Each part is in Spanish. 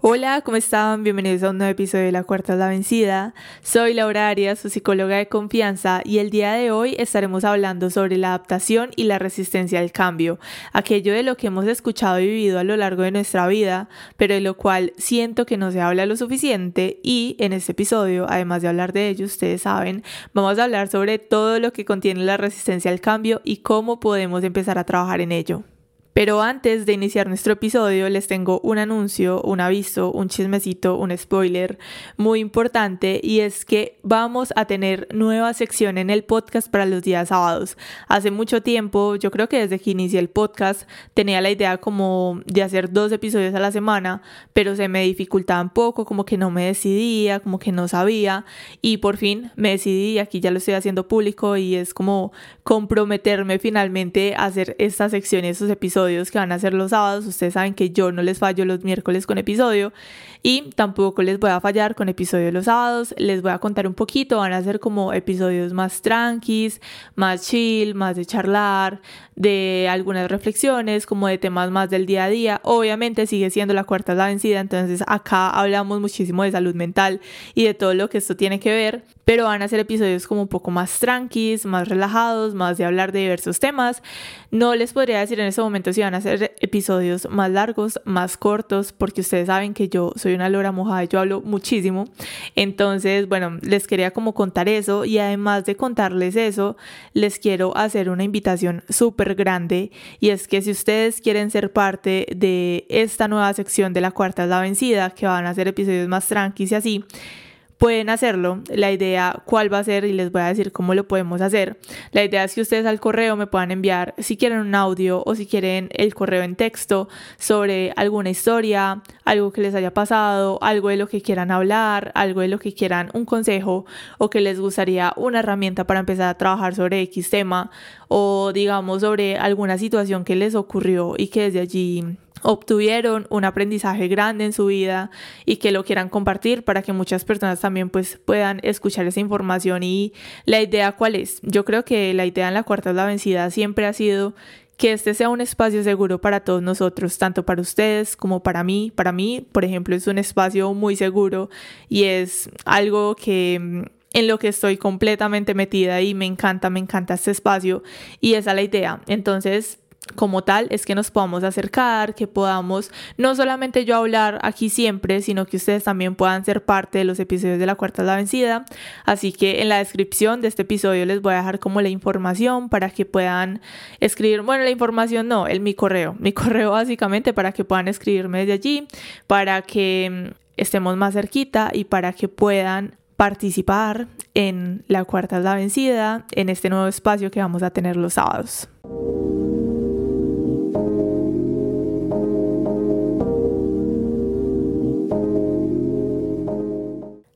Hola, ¿cómo están? Bienvenidos a un nuevo episodio de La Cuarta la Vencida. Soy Laura Arias, su psicóloga de confianza, y el día de hoy estaremos hablando sobre la adaptación y la resistencia al cambio, aquello de lo que hemos escuchado y vivido a lo largo de nuestra vida, pero de lo cual siento que no se habla lo suficiente y en este episodio, además de hablar de ello, ustedes saben, vamos a hablar sobre todo lo que contiene la resistencia al cambio y cómo podemos empezar a trabajar en ello. Pero antes de iniciar nuestro episodio les tengo un anuncio, un aviso, un chismecito, un spoiler muy importante y es que vamos a tener nueva sección en el podcast para los días sábados. Hace mucho tiempo, yo creo que desde que inicié el podcast tenía la idea como de hacer dos episodios a la semana, pero se me dificultaba un poco, como que no me decidía, como que no sabía y por fin me decidí y aquí ya lo estoy haciendo público y es como comprometerme finalmente a hacer esta sección y estos episodios que van a ser los sábados. Ustedes saben que yo no les fallo los miércoles con episodio y tampoco les voy a fallar con episodio los sábados. Les voy a contar un poquito, van a ser como episodios más tranquis, más chill, más de charlar, de algunas reflexiones, como de temas más del día a día. Obviamente sigue siendo la cuarta la vencida, entonces acá hablamos muchísimo de salud mental y de todo lo que esto tiene que ver, pero van a ser episodios como un poco más tranquis, más relajados, más de hablar de diversos temas. No les podría decir en este momento si van a ser episodios más largos, más cortos, porque ustedes saben que yo soy una lora mojada yo hablo muchísimo. Entonces, bueno, les quería como contar eso y además de contarles eso, les quiero hacer una invitación súper grande y es que si ustedes quieren ser parte de esta nueva sección de la cuarta es la vencida, que van a ser episodios más tranquilos y así, pueden hacerlo. La idea, cuál va a ser y les voy a decir cómo lo podemos hacer. La idea es que ustedes al correo me puedan enviar si quieren un audio o si quieren el correo en texto sobre alguna historia, algo que les haya pasado, algo de lo que quieran hablar, algo de lo que quieran un consejo o que les gustaría una herramienta para empezar a trabajar sobre X tema o digamos sobre alguna situación que les ocurrió y que desde allí obtuvieron un aprendizaje grande en su vida y que lo quieran compartir para que muchas personas también pues puedan escuchar esa información y la idea cuál es. Yo creo que la idea en la cuarta es la vencida siempre ha sido que este sea un espacio seguro para todos nosotros, tanto para ustedes como para mí. Para mí, por ejemplo, es un espacio muy seguro y es algo que mm, en lo que estoy completamente metida y me encanta, me encanta este espacio y esa es la idea. Entonces, como tal es que nos podamos acercar, que podamos no solamente yo hablar aquí siempre, sino que ustedes también puedan ser parte de los episodios de la cuarta la vencida. Así que en la descripción de este episodio les voy a dejar como la información para que puedan escribir, bueno, la información no, el mi correo, mi correo básicamente para que puedan escribirme desde allí, para que mm, estemos más cerquita y para que puedan participar en la cuarta la vencida, en este nuevo espacio que vamos a tener los sábados.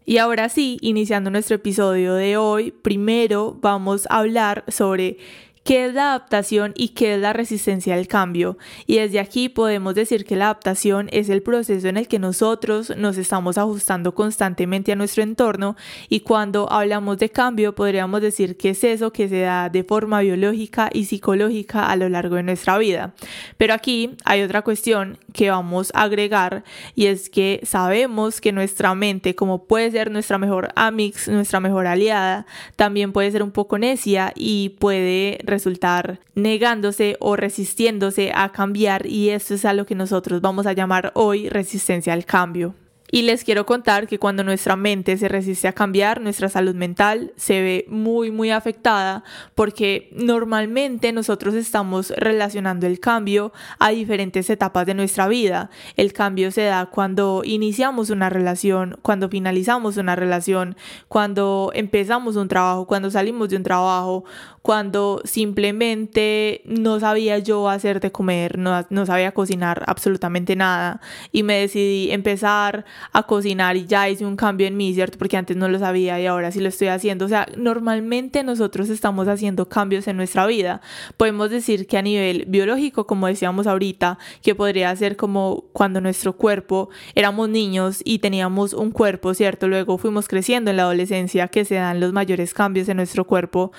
Y ahora sí, iniciando nuestro episodio de hoy, primero vamos a hablar sobre qué es la adaptación y qué es la resistencia al cambio. Y desde aquí podemos decir que la adaptación es el proceso en el que nosotros nos estamos ajustando constantemente a nuestro entorno y cuando hablamos de cambio podríamos decir que es eso que se da de forma biológica y psicológica a lo largo de nuestra vida. Pero aquí hay otra cuestión que vamos a agregar y es que sabemos que nuestra mente, como puede ser nuestra mejor amix, nuestra mejor aliada, también puede ser un poco necia y puede resultar negándose o resistiéndose a cambiar y esto es a lo que nosotros vamos a llamar hoy resistencia al cambio. Y les quiero contar que cuando nuestra mente se resiste a cambiar, nuestra salud mental se ve muy, muy afectada porque normalmente nosotros estamos relacionando el cambio a diferentes etapas de nuestra vida. El cambio se da cuando iniciamos una relación, cuando finalizamos una relación, cuando empezamos un trabajo, cuando salimos de un trabajo, cuando simplemente no sabía yo hacer de comer, no, no sabía cocinar absolutamente nada y me decidí empezar a cocinar y ya hice un cambio en mí, ¿cierto? Porque antes no lo sabía y ahora sí lo estoy haciendo. O sea, normalmente nosotros estamos haciendo cambios en nuestra vida. Podemos decir que a nivel biológico, como decíamos ahorita, que podría ser como cuando nuestro cuerpo éramos niños y teníamos un cuerpo, ¿cierto? Luego fuimos creciendo en la adolescencia, que se dan los mayores cambios en nuestro cuerpo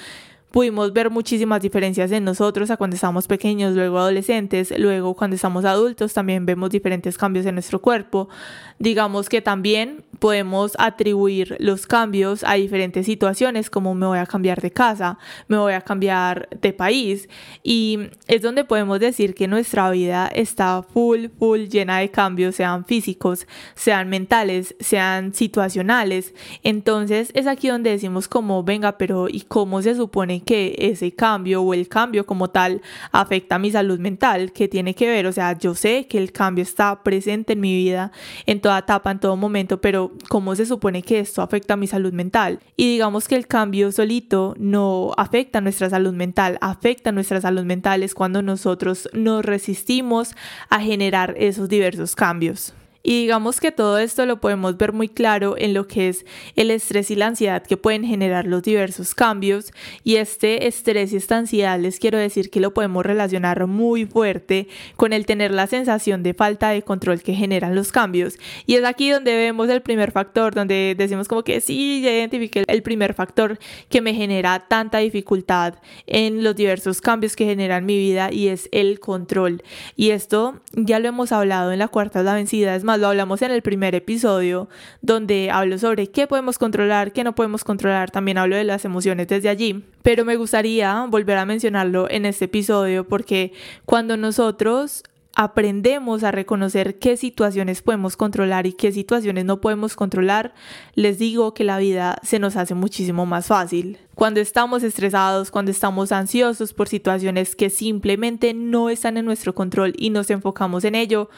pudimos ver muchísimas diferencias en nosotros a cuando estábamos pequeños, luego adolescentes, luego cuando estamos adultos también vemos diferentes cambios en nuestro cuerpo. Digamos que también podemos atribuir los cambios a diferentes situaciones como me voy a cambiar de casa, me voy a cambiar de país y es donde podemos decir que nuestra vida está full, full llena de cambios, sean físicos, sean mentales, sean situacionales. Entonces es aquí donde decimos como, venga, pero ¿y cómo se supone que ese cambio o el cambio como tal afecta a mi salud mental, que tiene que ver, o sea, yo sé que el cambio está presente en mi vida en toda etapa, en todo momento, pero ¿cómo se supone que esto afecta a mi salud mental? Y digamos que el cambio solito no afecta nuestra salud mental, afecta nuestra salud mental es cuando nosotros nos resistimos a generar esos diversos cambios. Y digamos que todo esto lo podemos ver muy claro en lo que es el estrés y la ansiedad que pueden generar los diversos cambios. Y este estrés y esta ansiedad les quiero decir que lo podemos relacionar muy fuerte con el tener la sensación de falta de control que generan los cambios. Y es aquí donde vemos el primer factor, donde decimos como que sí, ya identifiqué el primer factor que me genera tanta dificultad en los diversos cambios que generan mi vida y es el control. Y esto ya lo hemos hablado en la cuarta la vencida, es más lo hablamos en el primer episodio, donde hablo sobre qué podemos controlar, qué no podemos controlar, también hablo de las emociones desde allí, pero me gustaría volver a mencionarlo en este episodio porque cuando nosotros aprendemos a reconocer qué situaciones podemos controlar y qué situaciones no podemos controlar, les digo que la vida se nos hace muchísimo más fácil. Cuando estamos estresados, cuando estamos ansiosos por situaciones que simplemente no están en nuestro control y nos enfocamos en ello,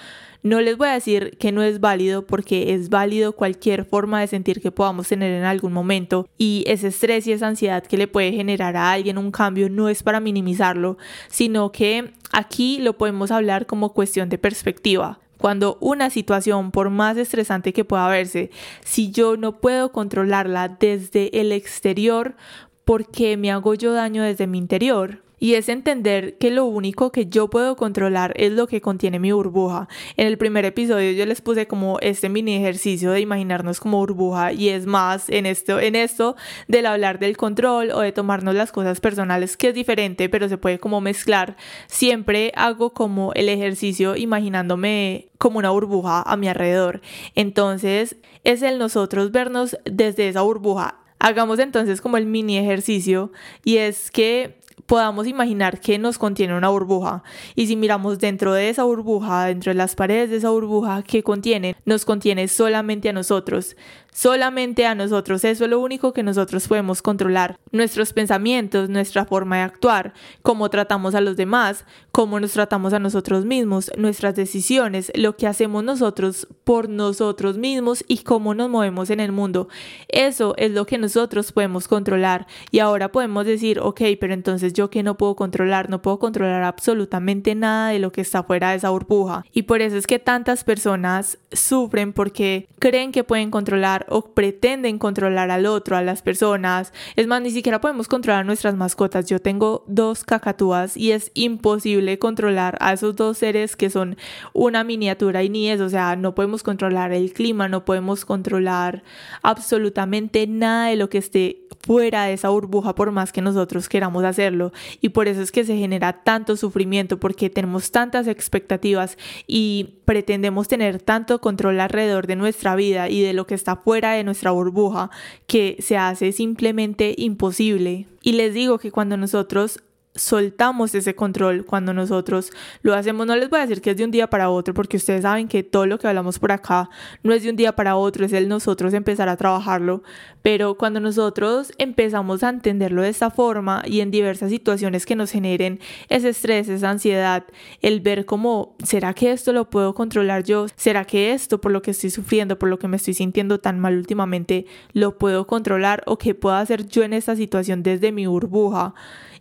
no les voy a decir que no es válido porque es válido cualquier forma de sentir que podamos tener en algún momento y ese estrés y esa ansiedad que le puede generar a alguien un cambio no es para minimizarlo, sino que aquí lo podemos hablar como cuestión de perspectiva. Cuando una situación, por más estresante que pueda verse, si yo no puedo controlarla desde el exterior, ¿por qué me hago yo daño desde mi interior? Y es entender que lo único que yo puedo controlar es lo que contiene mi burbuja. En el primer episodio yo les puse como este mini ejercicio de imaginarnos como burbuja y es más en esto, en esto del hablar del control o de tomarnos las cosas personales que es diferente pero se puede como mezclar. Siempre hago como el ejercicio imaginándome como una burbuja a mi alrededor. Entonces es el nosotros vernos desde esa burbuja. Hagamos entonces como el mini ejercicio y es que podamos imaginar que nos contiene una burbuja. Y si miramos dentro de esa burbuja, dentro de las paredes de esa burbuja, que contiene? Nos contiene solamente a nosotros solamente a nosotros. Eso es lo único que nosotros podemos controlar. Nuestros pensamientos, nuestra forma de actuar, cómo tratamos a los demás, cómo nos tratamos a nosotros mismos, nuestras decisiones, lo que hacemos nosotros por nosotros mismos y cómo nos movemos en el mundo. Eso es lo que nosotros podemos controlar. Y ahora podemos decir, ok, pero entonces yo que no puedo controlar, no puedo controlar absolutamente nada de lo que está fuera de esa burbuja. Y por eso es que tantas personas sufren porque creen que pueden controlar o pretenden controlar al otro, a las personas. Es más, ni siquiera podemos controlar nuestras mascotas. Yo tengo dos cacatúas y es imposible controlar a esos dos seres que son una miniatura y ni eso, o sea, no podemos controlar el clima, no podemos controlar absolutamente nada de lo que esté fuera de esa burbuja por más que nosotros queramos hacerlo y por eso es que se genera tanto sufrimiento porque tenemos tantas expectativas y pretendemos tener tanto control alrededor de nuestra vida y de lo que está fuera de nuestra burbuja que se hace simplemente imposible. Y les digo que cuando nosotros soltamos ese control cuando nosotros lo hacemos. No les voy a decir que es de un día para otro, porque ustedes saben que todo lo que hablamos por acá no es de un día para otro, es el nosotros empezar a trabajarlo. Pero cuando nosotros empezamos a entenderlo de esta forma y en diversas situaciones que nos generen ese estrés, esa ansiedad, el ver cómo, ¿será que esto lo puedo controlar yo? ¿Será que esto, por lo que estoy sufriendo, por lo que me estoy sintiendo tan mal últimamente, lo puedo controlar o qué puedo hacer yo en esta situación desde mi burbuja?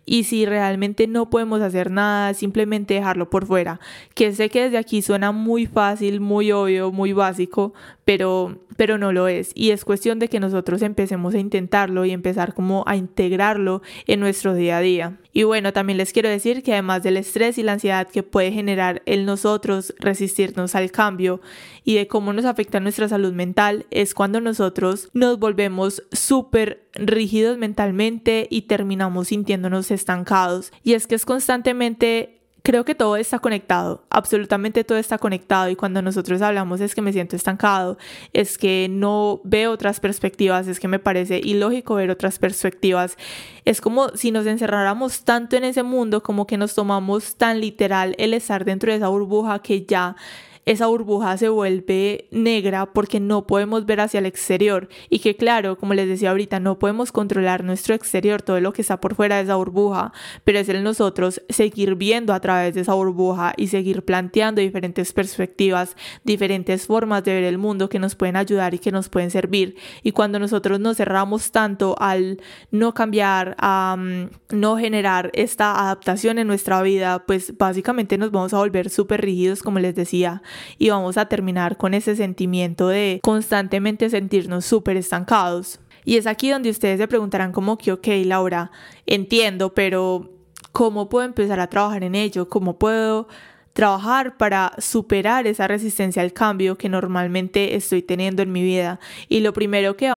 Y si realmente no podemos hacer nada, simplemente dejarlo por fuera. Que sé que desde aquí suena muy fácil, muy obvio, muy básico, pero, pero no lo es. Y es cuestión de que nosotros empecemos a intentarlo y empezar como a integrarlo en nuestro día a día. Y bueno, también les quiero decir que además del estrés y la ansiedad que puede generar el nosotros resistirnos al cambio y de cómo nos afecta nuestra salud mental, es cuando nosotros nos volvemos súper rígidos mentalmente y terminamos sintiéndonos estancados. Y es que es constantemente creo que todo está conectado, absolutamente todo está conectado y cuando nosotros hablamos es que me siento estancado, es que no veo otras perspectivas, es que me parece ilógico ver otras perspectivas. Es como si nos encerráramos tanto en ese mundo como que nos tomamos tan literal el estar dentro de esa burbuja que ya esa burbuja se vuelve negra porque no podemos ver hacia el exterior y que claro, como les decía ahorita, no podemos controlar nuestro exterior, todo lo que está por fuera de esa burbuja, pero es el nosotros seguir viendo a través de esa burbuja y seguir planteando diferentes perspectivas, diferentes formas de ver el mundo que nos pueden ayudar y que nos pueden servir. Y cuando nosotros nos cerramos tanto al no cambiar, a mm, no generar esta adaptación en nuestra vida, pues básicamente nos vamos a volver súper rígidos, como les decía, y vamos a terminar con ese sentimiento de constantemente sentirnos súper estancados. Y es aquí donde ustedes se preguntarán como que, ok, Laura, entiendo, pero ¿cómo puedo empezar a trabajar en ello? ¿Cómo puedo trabajar para superar esa resistencia al cambio que normalmente estoy teniendo en mi vida? Y lo primero que...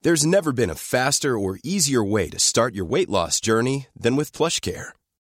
There's never been a faster or easier way to start your weight loss journey than with PlushCare.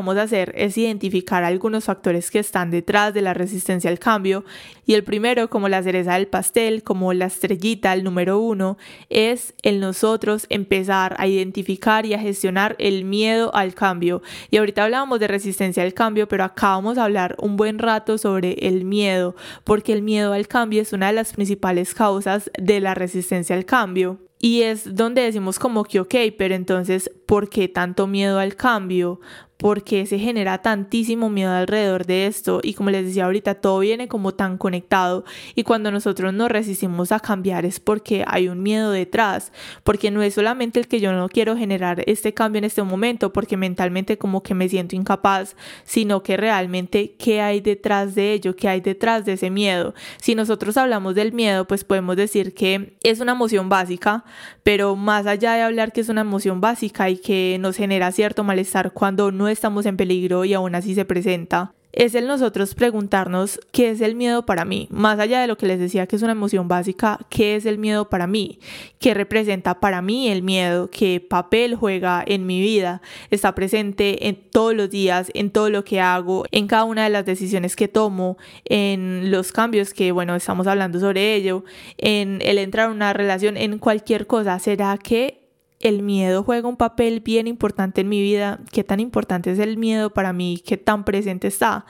Vamos a hacer es identificar algunos factores que están detrás de la resistencia al cambio y el primero, como la cereza del pastel, como la estrellita, el número uno, es el nosotros empezar a identificar y a gestionar el miedo al cambio. Y ahorita hablábamos de resistencia al cambio, pero acá vamos a hablar un buen rato sobre el miedo, porque el miedo al cambio es una de las principales causas de la resistencia al cambio. Y es donde decimos como que, ok, pero entonces, ¿por qué tanto miedo al cambio? por qué se genera tantísimo miedo alrededor de esto y como les decía ahorita, todo viene como tan conectado y cuando nosotros nos resistimos a cambiar es porque hay un miedo detrás, porque no es solamente el que yo no quiero generar este cambio en este momento porque mentalmente como que me siento incapaz, sino que realmente qué hay detrás de ello, qué hay detrás de ese miedo. Si nosotros hablamos del miedo, pues podemos decir que es una emoción básica, pero más allá de hablar que es una emoción básica y que nos genera cierto malestar cuando no estamos en peligro y aún así se presenta, es el nosotros preguntarnos qué es el miedo para mí, más allá de lo que les decía que es una emoción básica, qué es el miedo para mí, qué representa para mí el miedo, qué papel juega en mi vida, está presente en todos los días, en todo lo que hago, en cada una de las decisiones que tomo, en los cambios que, bueno, estamos hablando sobre ello, en el entrar en una relación, en cualquier cosa, ¿será que el miedo juega un papel bien importante en mi vida, qué tan importante es el miedo para mí, qué tan presente está.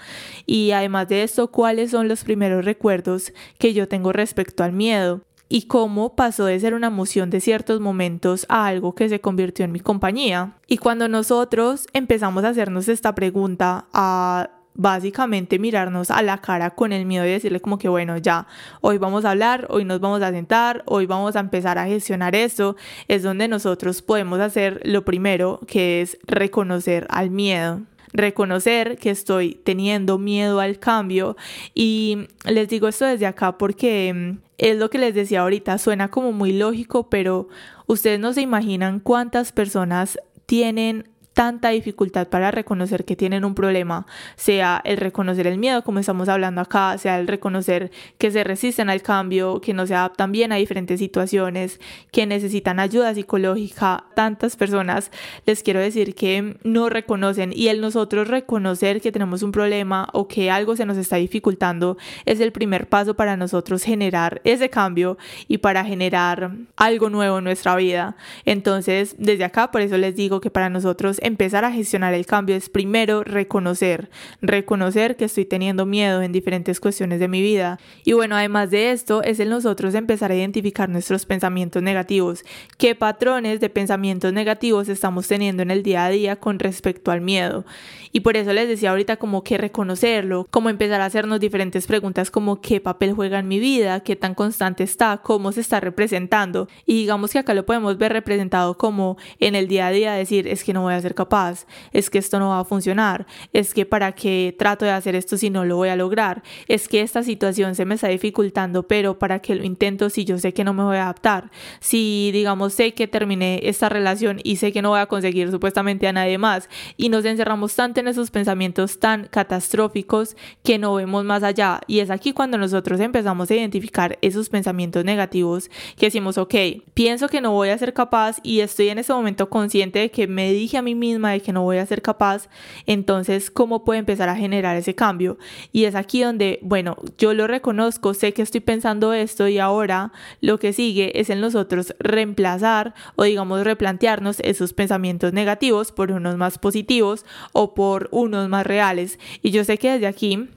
Y además de esto, cuáles son los primeros recuerdos que yo tengo respecto al miedo y cómo pasó de ser una emoción de ciertos momentos a algo que se convirtió en mi compañía. Y cuando nosotros empezamos a hacernos esta pregunta, a básicamente mirarnos a la cara con el miedo y decirle como que bueno, ya, hoy vamos a hablar, hoy nos vamos a sentar, hoy vamos a empezar a gestionar eso, es donde nosotros podemos hacer lo primero, que es reconocer al miedo reconocer que estoy teniendo miedo al cambio. Y les digo esto desde acá porque mm, es lo que les decía ahorita, suena como muy lógico, pero ustedes no se imaginan cuántas personas tienen tanta dificultad para reconocer que tienen un problema, sea el reconocer el miedo, como estamos hablando acá, sea el reconocer que se resisten al cambio, que no se adaptan bien a diferentes situaciones, que necesitan ayuda psicológica. Tantas personas les quiero decir que no reconocen y el nosotros reconocer que tenemos un problema o que algo se nos está dificultando es el primer paso para nosotros generar ese cambio y para generar algo nuevo en nuestra vida. Entonces, desde acá, por eso les digo que para nosotros empezar a gestionar el cambio es primero reconocer, reconocer que estoy teniendo miedo en diferentes cuestiones de mi vida. Y bueno, además de esto, es el nosotros empezar a identificar nuestros pensamientos negativos, qué patrones de pensamientos negativos estamos teniendo en el día a día con respecto al miedo. Y por eso les decía ahorita como que reconocerlo, como empezar a hacernos diferentes preguntas como qué papel juega en mi vida, qué tan constante está, cómo se está representando. Y digamos que acá lo podemos ver representado como en el día a día decir es que no voy a ser capaz, es que esto no va a funcionar, es que para qué trato de hacer esto si no lo voy a lograr, es que esta situación se me está dificultando, pero para qué lo intento si yo sé que no me voy a adaptar, si digamos sé que terminé esta relación y sé que no voy a conseguir supuestamente a nadie más y nos encerramos tanto en esos pensamientos tan catastróficos que no vemos más allá. Y es aquí cuando nosotros empezamos a identificar esos pensamientos negativos que decimos, ok, pienso que no voy a ser capaz y estoy en ese momento consciente de que me dije a mí misma de que no voy a ser capaz, entonces, ¿cómo puedo empezar a generar ese cambio? Y es aquí donde, bueno, yo lo reconozco, sé que estoy pensando esto y ahora lo que sigue es en nosotros reemplazar o digamos replantearnos esos pensamientos negativos por unos más positivos o por unos más reales. Y yo sé que desde aquí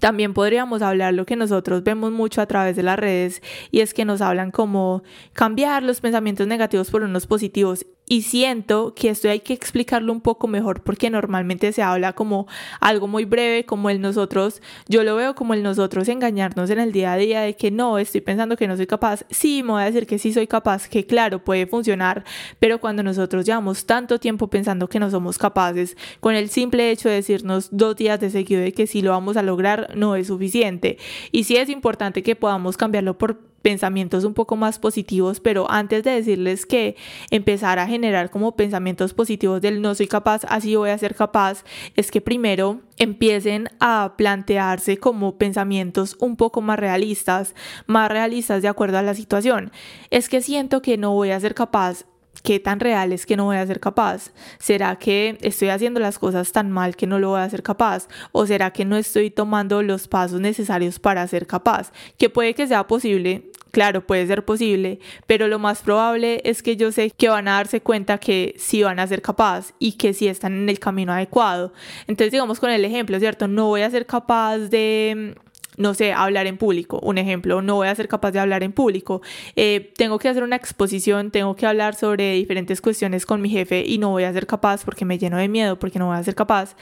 también podríamos hablar lo que nosotros vemos mucho a través de las redes y es que nos hablan como cambiar los pensamientos negativos por unos positivos y siento que esto hay que explicarlo un poco mejor porque normalmente se habla como algo muy breve, como el nosotros, yo lo veo como el nosotros engañarnos en el día a día de que no, estoy pensando que no soy capaz, sí, me voy a decir que sí soy capaz, que claro, puede funcionar, pero cuando nosotros llevamos tanto tiempo pensando que no somos capaces, con el simple hecho de decirnos dos días de seguido de que sí lo vamos a lograr, no es suficiente. Y sí es importante que podamos cambiarlo por pensamientos un poco más positivos, pero antes de decirles que empezar a generar como pensamientos positivos del no soy capaz, así voy a ser capaz, es que primero empiecen a plantearse como pensamientos un poco más realistas, más realistas de acuerdo a la situación. Es que siento que no voy a ser capaz ¿Qué tan real es que no voy a ser capaz? ¿Será que estoy haciendo las cosas tan mal que no lo voy a ser capaz? ¿O será que no estoy tomando los pasos necesarios para ser capaz? Que puede que sea posible, claro, puede ser posible, pero lo más probable es que yo sé que van a darse cuenta que sí van a ser capaz y que sí están en el camino adecuado. Entonces, digamos con el ejemplo, ¿cierto? No voy a ser capaz de no sé, hablar en público, un ejemplo, no voy a ser capaz de hablar en público, eh, tengo que hacer una exposición, tengo que hablar sobre diferentes cuestiones con mi jefe y no voy a ser capaz porque me lleno de miedo, porque no voy a ser capaz.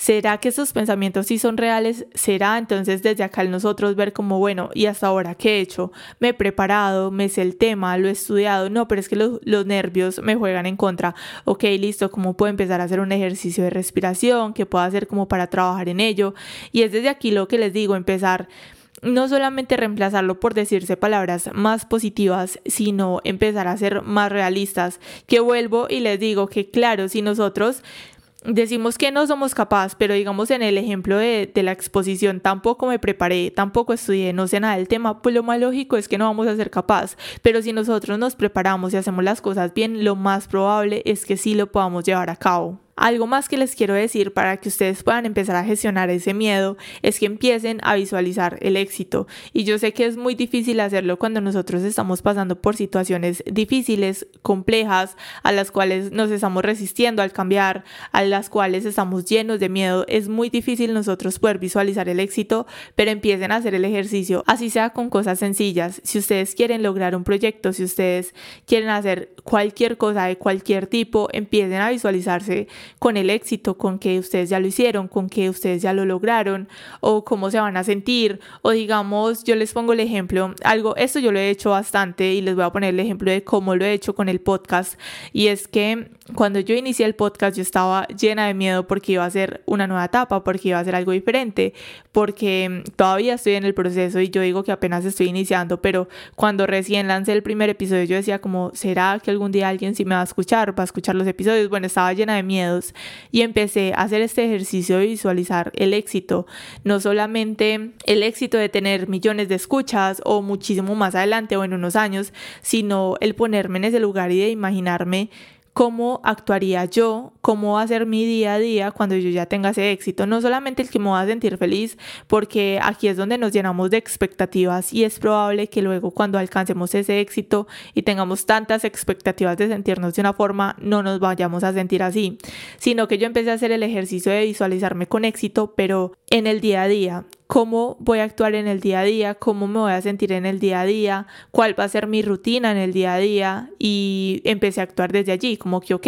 ¿Será que esos pensamientos sí son reales? ¿Será entonces desde acá nosotros ver como, bueno, ¿y hasta ahora qué he hecho? Me he preparado, me sé el tema, lo he estudiado. No, pero es que los, los nervios me juegan en contra. Ok, listo, ¿cómo puedo empezar a hacer un ejercicio de respiración? ¿Qué puedo hacer como para trabajar en ello? Y es desde aquí lo que les digo, empezar no solamente reemplazarlo por decirse palabras más positivas, sino empezar a ser más realistas. Que vuelvo y les digo que claro, si nosotros decimos que no somos capaces, pero digamos en el ejemplo de, de, la exposición, tampoco me preparé, tampoco estudié, no sé nada del tema, pues lo más lógico es que no vamos a ser capaces. Pero si nosotros nos preparamos y hacemos las cosas bien, lo más probable es que sí lo podamos llevar a cabo. Algo más que les quiero decir para que ustedes puedan empezar a gestionar ese miedo es que empiecen a visualizar el éxito. Y yo sé que es muy difícil hacerlo cuando nosotros estamos pasando por situaciones difíciles, complejas, a las cuales nos estamos resistiendo al cambiar, a las cuales estamos llenos de miedo. Es muy difícil nosotros poder visualizar el éxito, pero empiecen a hacer el ejercicio, así sea con cosas sencillas. Si ustedes quieren lograr un proyecto, si ustedes quieren hacer cualquier cosa de cualquier tipo, empiecen a visualizarse con el éxito, con que ustedes ya lo hicieron, con que ustedes ya lo lograron, o cómo se van a sentir, o digamos, yo les pongo el ejemplo, algo, esto yo lo he hecho bastante y les voy a poner el ejemplo de cómo lo he hecho con el podcast, y es que cuando yo inicié el podcast yo estaba llena de miedo porque iba a ser una nueva etapa, porque iba a ser algo diferente, porque todavía estoy en el proceso y yo digo que apenas estoy iniciando, pero cuando recién lancé el primer episodio yo decía como, ¿será que algún día alguien sí me va a escuchar, va a escuchar los episodios? Bueno, estaba llena de y empecé a hacer este ejercicio de visualizar el éxito, no solamente el éxito de tener millones de escuchas o muchísimo más adelante o en unos años, sino el ponerme en ese lugar y de imaginarme cómo actuaría yo, cómo va a ser mi día a día cuando yo ya tenga ese éxito. No solamente el que me va a sentir feliz, porque aquí es donde nos llenamos de expectativas y es probable que luego cuando alcancemos ese éxito y tengamos tantas expectativas de sentirnos de una forma, no nos vayamos a sentir así, sino que yo empecé a hacer el ejercicio de visualizarme con éxito, pero en el día a día cómo voy a actuar en el día a día, cómo me voy a sentir en el día a día, cuál va a ser mi rutina en el día a día y empecé a actuar desde allí, como que, ok,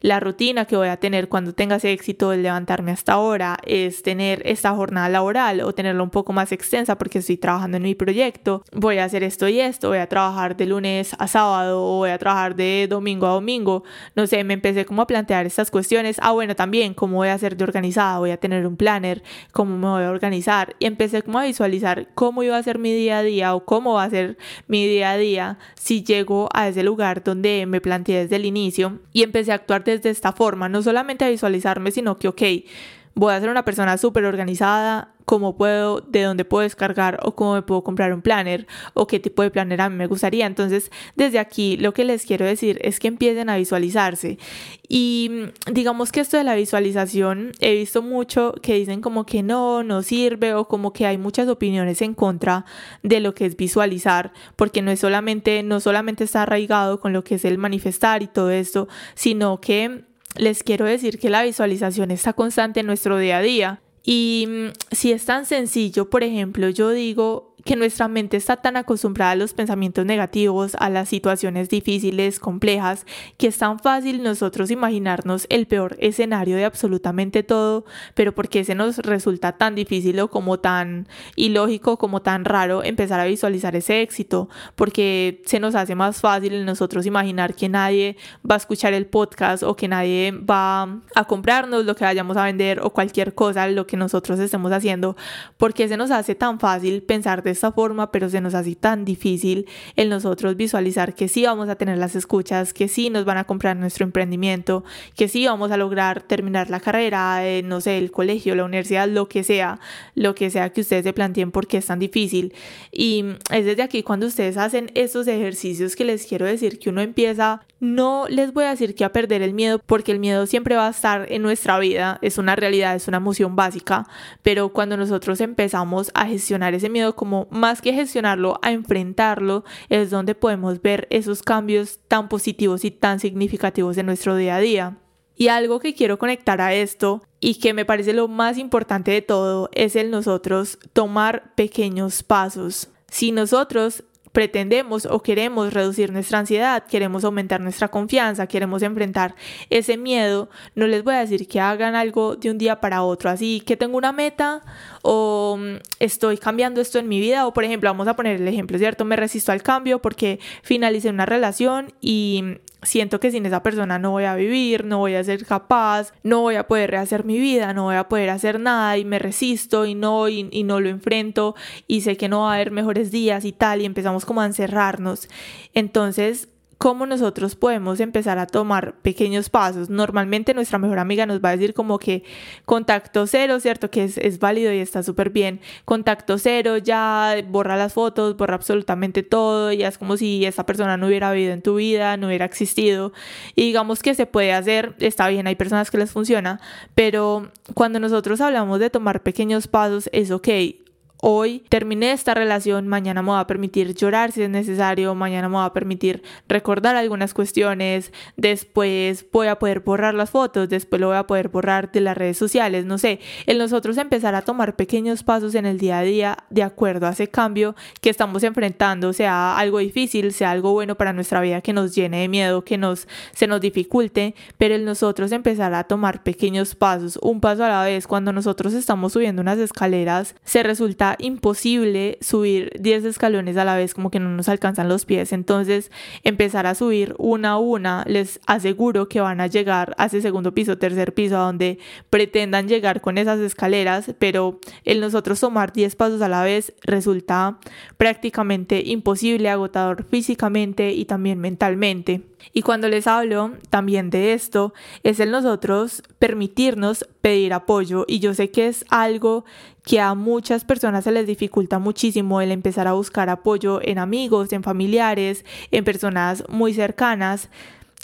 la rutina que voy a tener cuando tenga ese éxito de levantarme hasta ahora es tener esta jornada laboral o tenerla un poco más extensa porque estoy trabajando en mi proyecto, voy a hacer esto y esto, voy a trabajar de lunes a sábado o voy a trabajar de domingo a domingo, no sé, me empecé como a plantear estas cuestiones, ah bueno, también cómo voy a ser de organizada, voy a tener un planner, cómo me voy a organizar, y empecé como a visualizar cómo iba a ser mi día a día o cómo va a ser mi día a día si llego a ese lugar donde me planteé desde el inicio y empecé a actuar desde esta forma, no solamente a visualizarme, sino que, ok, voy a ser una persona súper organizada, cómo puedo, de dónde puedo descargar o cómo me puedo comprar un planner o qué tipo de planner a mí me gustaría. Entonces, desde aquí lo que les quiero decir es que empiecen a visualizarse. Y mm, digamos que esto de la visualización, he visto mucho que dicen como que no, no sirve o como que hay muchas opiniones en contra de lo que es visualizar, porque no es solamente, no solamente está arraigado con lo que es el manifestar y todo esto, sino que les quiero decir que la visualización está constante en nuestro día a día. Y mm, si es tan sencillo, por ejemplo, yo digo, que nuestra mente está tan acostumbrada a los pensamientos negativos, a las situaciones difíciles, complejas, que es tan fácil nosotros imaginarnos el peor escenario de absolutamente todo, pero porque se nos resulta tan difícil o como tan ilógico, como tan raro empezar a visualizar ese éxito, porque se nos hace más fácil nosotros imaginar que nadie va a escuchar el podcast o que nadie va a comprarnos lo que vayamos a vender o cualquier cosa, lo que nosotros estemos haciendo, porque se nos hace tan fácil pensar de esta forma, pero se nos hace tan difícil el nosotros visualizar que sí vamos a tener las escuchas, que sí nos van a comprar nuestro emprendimiento, que sí vamos a lograr terminar la carrera, eh, no sé, el colegio, la universidad, lo que sea, lo que sea que ustedes se planteen porque es tan difícil. Y es desde aquí cuando ustedes hacen estos ejercicios que les quiero decir que uno empieza, no les voy a decir que a perder el miedo, porque el miedo siempre va a estar en nuestra vida, es una realidad, es una emoción básica, pero cuando nosotros empezamos a gestionar ese miedo como más que gestionarlo, a enfrentarlo, es donde podemos ver esos cambios tan positivos y tan significativos en nuestro día a día. Y algo que quiero conectar a esto y que me parece lo más importante de todo es el nosotros tomar pequeños pasos. Si nosotros pretendemos o queremos reducir nuestra ansiedad, queremos aumentar nuestra confianza, queremos enfrentar ese miedo, no les voy a decir que hagan algo de un día para otro, así que tengo una meta o mm, estoy cambiando esto en mi vida o por ejemplo, vamos a poner el ejemplo, ¿cierto? Me resisto al cambio porque finalicé una relación y siento que sin esa persona no voy a vivir, no voy a ser capaz, no voy a poder rehacer mi vida, no voy a poder hacer nada y me resisto y no y, y, no lo enfrento y sé que no va a haber mejores días y tal y empezamos como a encerrarnos. Entonces cómo nosotros podemos empezar a tomar pequeños pasos. Normalmente nuestra mejor amiga nos va a decir como que contacto cero, ¿cierto? Que es, válido y está súper bien. Contacto cero, ya borra las fotos, borra absolutamente todo, ya es como si esa persona no hubiera vivido en tu vida, no hubiera existido. Y digamos que se puede hacer, está bien, hay personas que les funciona, pero cuando nosotros hablamos de tomar pequeños pasos, es ok hoy terminé esta relación, mañana me va a permitir llorar si es necesario, mañana me va a permitir recordar algunas cuestiones, después voy a poder borrar las fotos, después lo voy a poder borrar de las redes sociales, no sé, el nosotros empezar a tomar pequeños pasos en el día a día de acuerdo a ese cambio que estamos enfrentando, sea algo difícil, sea algo bueno para nuestra vida que nos llene de miedo, que nos se nos dificulte, pero el nosotros empezar a tomar pequeños pasos, un paso a la vez, cuando nosotros estamos subiendo unas escaleras, se resulta imposible subir 10 escalones a la vez, como que no nos alcanzan los pies. Entonces, empezar a subir una a una, les aseguro que van a llegar a ese segundo piso, tercer piso, a donde pretendan llegar con esas escaleras, pero el nosotros tomar 10 pasos a la vez resulta prácticamente imposible, agotador físicamente y también mentalmente. Y cuando les hablo también de esto, es el nosotros permitirnos pedir apoyo. Y yo sé que es algo que a muchas personas se les dificulta muchísimo el empezar a buscar apoyo en amigos, en familiares, en personas muy cercanas.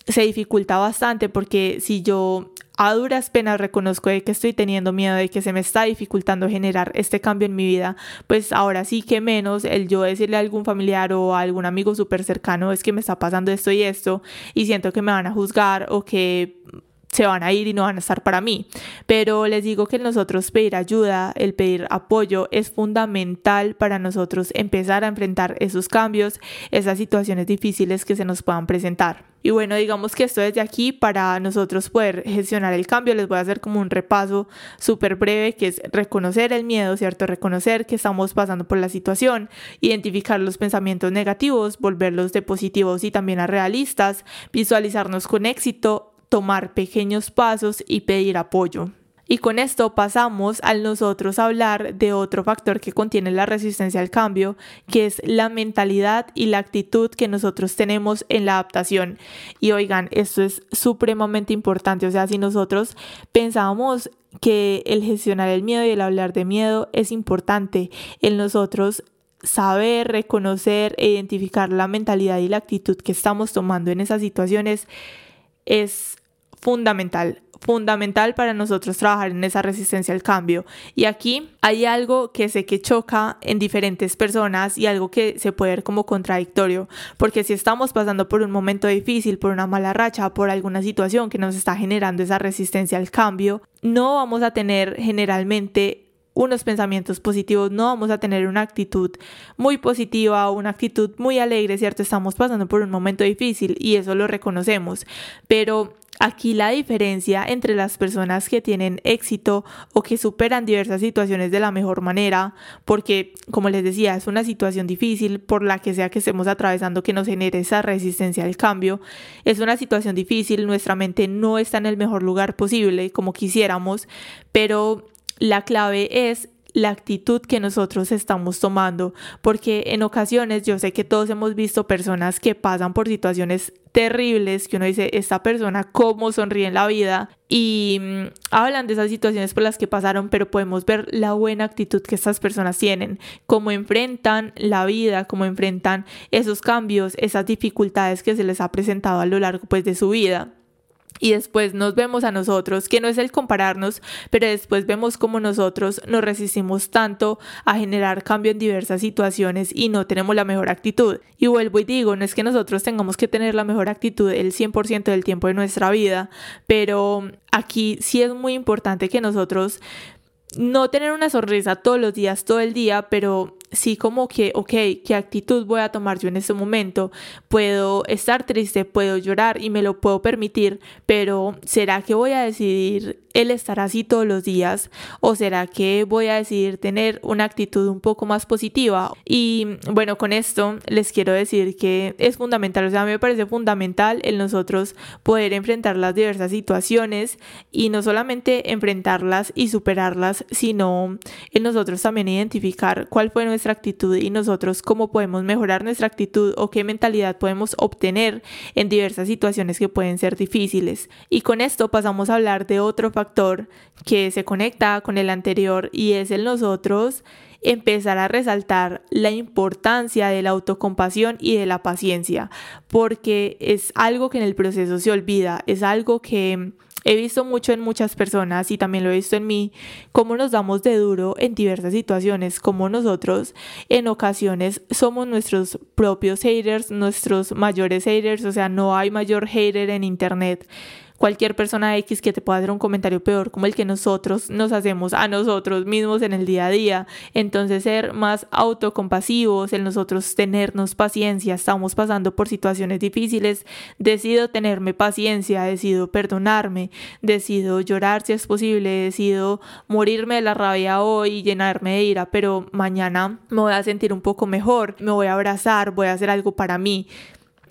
Se dificulta bastante porque si yo a duras penas reconozco de que estoy teniendo miedo de que se me está dificultando generar este cambio en mi vida, pues ahora sí que menos el yo decirle a algún familiar o a algún amigo súper cercano es que me está pasando esto y esto y siento que me van a juzgar o que se van a ir y no van a estar para mí. Pero les digo que nosotros pedir ayuda, el pedir apoyo es fundamental para nosotros empezar a enfrentar esos cambios, esas situaciones difíciles que se nos puedan presentar. Y bueno, digamos que esto desde aquí para nosotros poder gestionar el cambio, les voy a hacer como un repaso súper breve que es reconocer el miedo, ¿cierto? Reconocer que estamos pasando por la situación, identificar los pensamientos negativos, volverlos de positivos y también a realistas, visualizarnos con éxito, tomar pequeños pasos y pedir apoyo. Y con esto pasamos al nosotros hablar de otro factor que contiene la resistencia al cambio, que es la mentalidad y la actitud que nosotros tenemos en la adaptación. Y oigan, esto es supremamente importante. O sea, si nosotros pensamos que el gestionar el miedo y el hablar de miedo es importante, el nosotros saber, reconocer e identificar la mentalidad y la actitud que estamos tomando en esas situaciones es fundamental, fundamental para nosotros trabajar en esa resistencia al cambio. Y aquí hay algo que sé que choca en diferentes personas y algo que se puede ver como contradictorio, porque si estamos pasando por un momento difícil, por una mala racha, por alguna situación que nos está generando esa resistencia al cambio, no vamos a tener generalmente unos pensamientos positivos, no vamos a tener una actitud muy positiva, una actitud muy alegre, ¿cierto? Estamos pasando por un momento difícil y eso lo reconocemos, pero Aquí la diferencia entre las personas que tienen éxito o que superan diversas situaciones de la mejor manera, porque como les decía, es una situación difícil por la que sea que estemos atravesando que nos genere esa resistencia al cambio, es una situación difícil, nuestra mente no está en el mejor lugar posible como quisiéramos, pero la clave es la actitud que nosotros estamos tomando, porque en ocasiones yo sé que todos hemos visto personas que pasan por situaciones terribles, que uno dice, esta persona cómo sonríe en la vida y mm, hablan de esas situaciones por las que pasaron, pero podemos ver la buena actitud que estas personas tienen, cómo enfrentan la vida, cómo enfrentan esos cambios, esas dificultades que se les ha presentado a lo largo pues de su vida. Y después nos vemos a nosotros, que no es el compararnos, pero después vemos cómo nosotros nos resistimos tanto a generar cambio en diversas situaciones y no tenemos la mejor actitud. Y vuelvo y digo, no es que nosotros tengamos que tener la mejor actitud el 100% del tiempo de nuestra vida, pero aquí sí es muy importante que nosotros no tener una sonrisa todos los días, todo el día, pero sí como que, ok, ¿qué actitud voy a tomar yo en este momento? Puedo estar triste, puedo llorar y me lo puedo permitir, pero ¿será que voy a decidir el estar así todos los días? ¿O será que voy a decidir tener una actitud un poco más positiva? Y bueno, con esto les quiero decir que es fundamental, o sea, me parece fundamental el nosotros poder enfrentar las diversas situaciones y no solamente enfrentarlas y superarlas, sino en nosotros también identificar cuál fue nuestra actitud y nosotros cómo podemos mejorar nuestra actitud o qué mentalidad podemos obtener en diversas situaciones que pueden ser difíciles. Y con esto pasamos a hablar de otro factor que se conecta con el anterior y es el nosotros empezar a resaltar la importancia de la autocompasión y de la paciencia, porque es algo que en el proceso se olvida, es algo que He visto mucho en muchas personas y también lo he visto en mí, cómo nos damos de duro en diversas situaciones, como nosotros en ocasiones somos nuestros propios haters, nuestros mayores haters, o sea, no hay mayor hater en Internet cualquier persona X que te pueda hacer un comentario peor como el que nosotros nos hacemos a nosotros mismos en el día a día. Entonces ser más autocompasivos, en nosotros tenernos paciencia, estamos pasando por situaciones difíciles, decido tenerme paciencia, decido perdonarme, decido llorar si es posible, decido morirme de la rabia hoy y llenarme de ira, pero mañana me voy a sentir un poco mejor, me voy a abrazar, voy a hacer algo para mí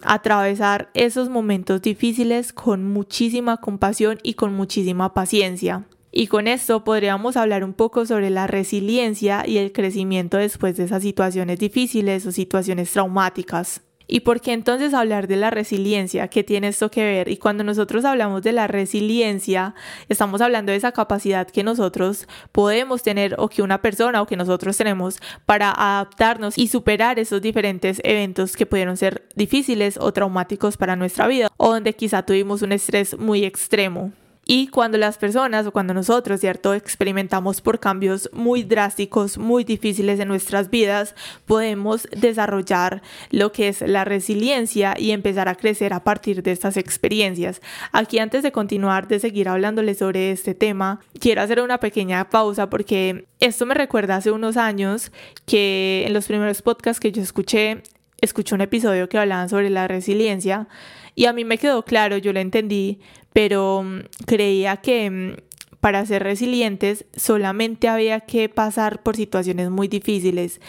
atravesar esos momentos difíciles con muchísima compasión y con muchísima paciencia. Y con esto podríamos hablar un poco sobre la resiliencia y el crecimiento después de esas situaciones difíciles o situaciones traumáticas. ¿Y por qué entonces hablar de la resiliencia? ¿Qué tiene esto que ver? Y cuando nosotros hablamos de la resiliencia, estamos hablando de esa capacidad que nosotros podemos tener o que una persona o que nosotros tenemos para adaptarnos y superar esos diferentes eventos que pudieron ser difíciles o traumáticos para nuestra vida o donde quizá tuvimos un estrés muy extremo. Y cuando las personas o cuando nosotros, ¿cierto?, experimentamos por cambios muy drásticos, muy difíciles en nuestras vidas, podemos desarrollar lo que es la resiliencia y empezar a crecer a partir de estas experiencias. Aquí antes de continuar, de seguir hablándoles sobre este tema, quiero hacer una pequeña pausa porque esto me recuerda hace unos años que en los primeros podcasts que yo escuché, escuché un episodio que hablaban sobre la resiliencia y a mí me quedó claro, yo lo entendí, pero mm, creía que mm, para ser resilientes solamente había que pasar por situaciones muy difíciles.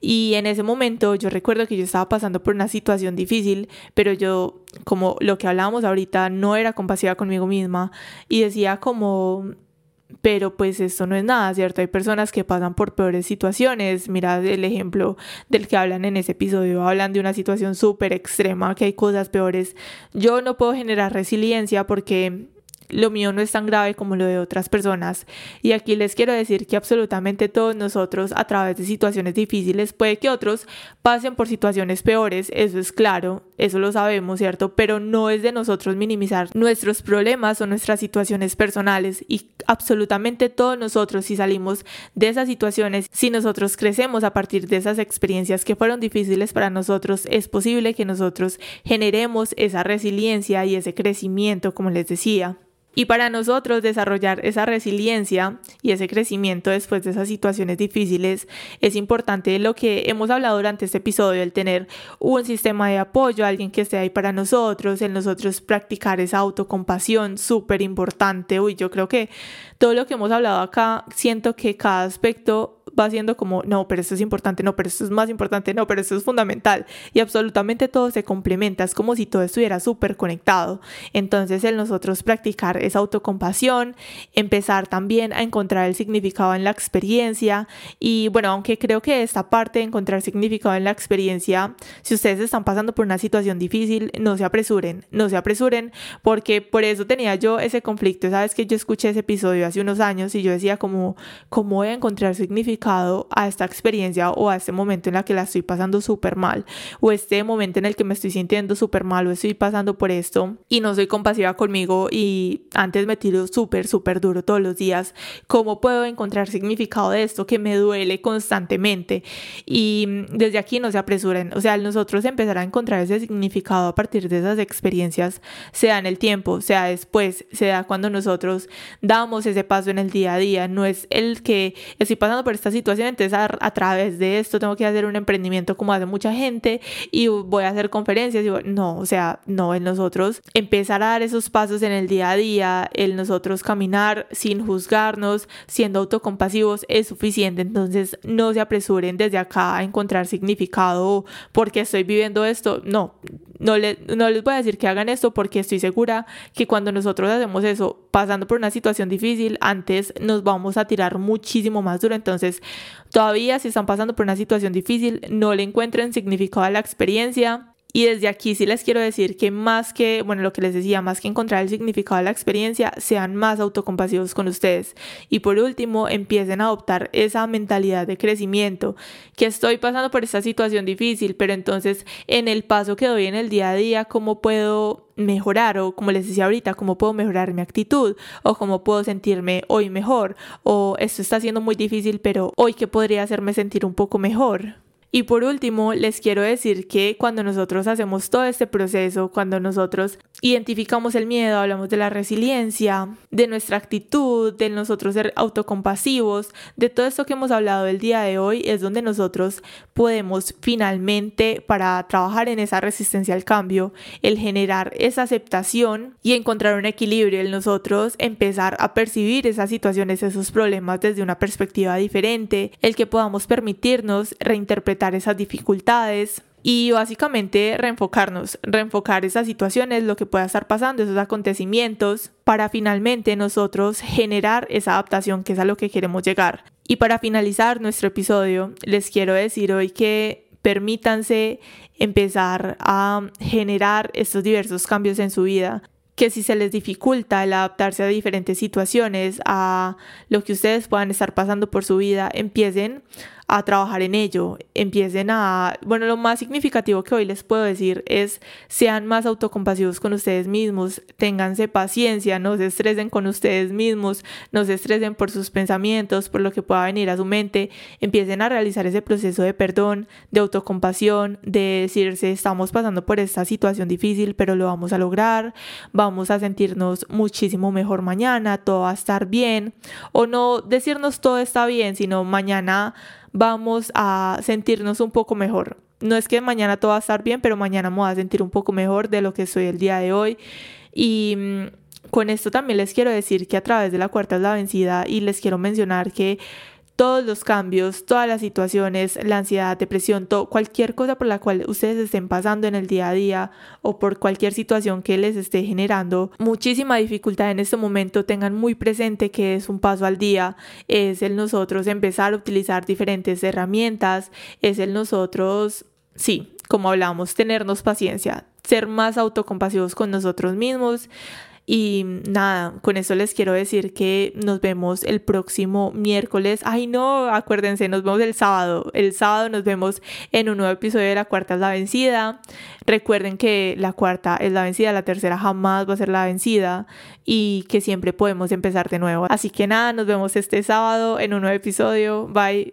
Y en ese momento yo recuerdo que yo estaba pasando por una situación difícil, pero yo, como lo que hablábamos ahorita, no era compasiva conmigo misma y decía como, pero pues esto no es nada, ¿cierto? Hay personas que pasan por peores situaciones. Mira el ejemplo del que hablan en ese episodio. Hablan de una situación súper extrema, que hay cosas peores. Yo no puedo generar resiliencia porque lo mío no es tan grave como lo de otras personas. Y aquí les quiero decir que absolutamente todos nosotros a través de situaciones difíciles, puede que otros pasen por situaciones peores, eso es claro, eso lo sabemos, ¿cierto? Pero no es de nosotros minimizar nuestros problemas o nuestras situaciones personales y absolutamente todos nosotros si salimos de esas situaciones, si nosotros crecemos a partir de esas experiencias que fueron difíciles para nosotros, es posible que nosotros generemos esa resiliencia y ese crecimiento, como les decía. Y para nosotros desarrollar esa resiliencia y ese crecimiento después de esas situaciones difíciles es importante lo que hemos hablado durante este episodio, el tener un sistema de apoyo, alguien que esté ahí para nosotros, el nosotros practicar esa autocompasión, súper importante. Uy, yo creo que todo lo que hemos hablado acá, siento que cada aspecto va siendo como, no, pero esto es importante, no, pero esto es más importante, no, pero esto es fundamental. Y absolutamente todo se complementa, es como si todo estuviera súper conectado. Entonces, el nosotros practicar esa autocompasión, empezar también a encontrar el significado en la experiencia. Y bueno, aunque creo que esta parte de encontrar significado en la experiencia, si ustedes están pasando por una situación difícil, no se apresuren, no se apresuren, porque por eso tenía yo ese conflicto. Sabes que yo escuché ese episodio hace unos años y yo decía como, ¿cómo voy a encontrar significado? A esta experiencia o a este momento en la que la estoy pasando súper mal o este momento en el que me estoy sintiendo súper mal o estoy pasando por esto y no soy compasiva conmigo y antes me tiro súper, súper duro todos los días, ¿cómo puedo encontrar significado de esto que me duele constantemente? Y desde aquí no se apresuren, o sea, nosotros empezar a encontrar ese significado a partir de esas experiencias, sea en el tiempo, sea después, sea cuando nosotros damos ese paso en el día a día, no es el que estoy pasando por esta situación, entonces a, a través de esto tengo que hacer un emprendimiento como hace mucha gente y voy a hacer conferencias, y no, o sea, no, en nosotros empezar a dar esos pasos en el día a día, el nosotros caminar sin juzgarnos, siendo autocompasivos es suficiente, entonces no se apresuren desde acá a encontrar significado porque estoy viviendo esto, no, no, no les voy a decir que hagan esto porque estoy segura que cuando nosotros hacemos eso, pasando por una situación difícil, antes nos vamos a tirar muchísimo más duro. Entonces, todavía si están pasando por una situación difícil, no le encuentren significado a la experiencia. Y desde aquí sí les quiero decir que más que, bueno, lo que les decía, más que encontrar el significado de la experiencia, sean más autocompasivos con ustedes. Y por último, empiecen a adoptar esa mentalidad de crecimiento, que estoy pasando por esta situación difícil, pero entonces en el paso que doy en el día a día, ¿cómo puedo mejorar o como les decía ahorita, cómo puedo mejorar mi actitud o cómo puedo sentirme hoy mejor o esto está siendo muy difícil, pero hoy qué podría hacerme sentir un poco mejor. Y por último, les quiero decir que cuando nosotros hacemos todo este proceso, cuando nosotros identificamos el miedo, hablamos de la resiliencia, de nuestra actitud, de nosotros ser autocompasivos, de todo esto que hemos hablado el día de hoy, es donde nosotros podemos finalmente, para trabajar en esa resistencia al cambio, el generar esa aceptación y encontrar un equilibrio, en nosotros empezar a percibir esas situaciones, esos problemas desde una perspectiva diferente, el que podamos permitirnos reinterpretar esas dificultades y básicamente reenfocarnos, reenfocar esas situaciones, lo que pueda estar pasando, esos acontecimientos, para finalmente nosotros generar esa adaptación que es a lo que queremos llegar. Y para finalizar nuestro episodio, les quiero decir hoy que permítanse empezar a generar estos diversos cambios en su vida que si se les dificulta el adaptarse a diferentes situaciones, a lo que ustedes puedan estar pasando por su vida, empiecen a trabajar en ello, empiecen a, bueno, lo más significativo que hoy les puedo decir es sean más autocompasivos con ustedes mismos, ténganse paciencia, no se estresen con ustedes mismos, no se estresen por sus pensamientos, por lo que pueda venir a su mente, empiecen a realizar ese proceso de perdón, de autocompasión, de decirse estamos pasando por esta situación difícil, pero lo vamos a lograr, vamos a sentirnos muchísimo mejor mañana, todo va a estar bien, o no decirnos todo está bien, sino mañana vamos a sentirnos un poco mejor. No es que mañana todo va a estar bien, pero mañana me voy a sentir un poco mejor de lo que soy el día de hoy. Y mm, con esto también les quiero decir que a través de la cuarta es la vencida y les quiero mencionar que todos los cambios, todas las situaciones, la ansiedad, depresión, todo, cualquier cosa por la cual ustedes estén pasando en el día a día o por cualquier situación que les esté generando muchísima dificultad en este momento, tengan muy presente que es un paso al día, es el nosotros empezar a utilizar diferentes herramientas, es el nosotros, sí, como hablamos, tenernos paciencia, ser más autocompasivos con nosotros mismos, y nada, con eso les quiero decir que nos vemos el próximo miércoles. Ay, no, acuérdense, nos vemos el sábado. El sábado nos vemos en un nuevo episodio de La Cuarta es la Vencida. Recuerden que la cuarta es la vencida, la tercera jamás va a ser la vencida y que siempre podemos empezar de nuevo. Así que nada, nos vemos este sábado en un nuevo episodio. Bye.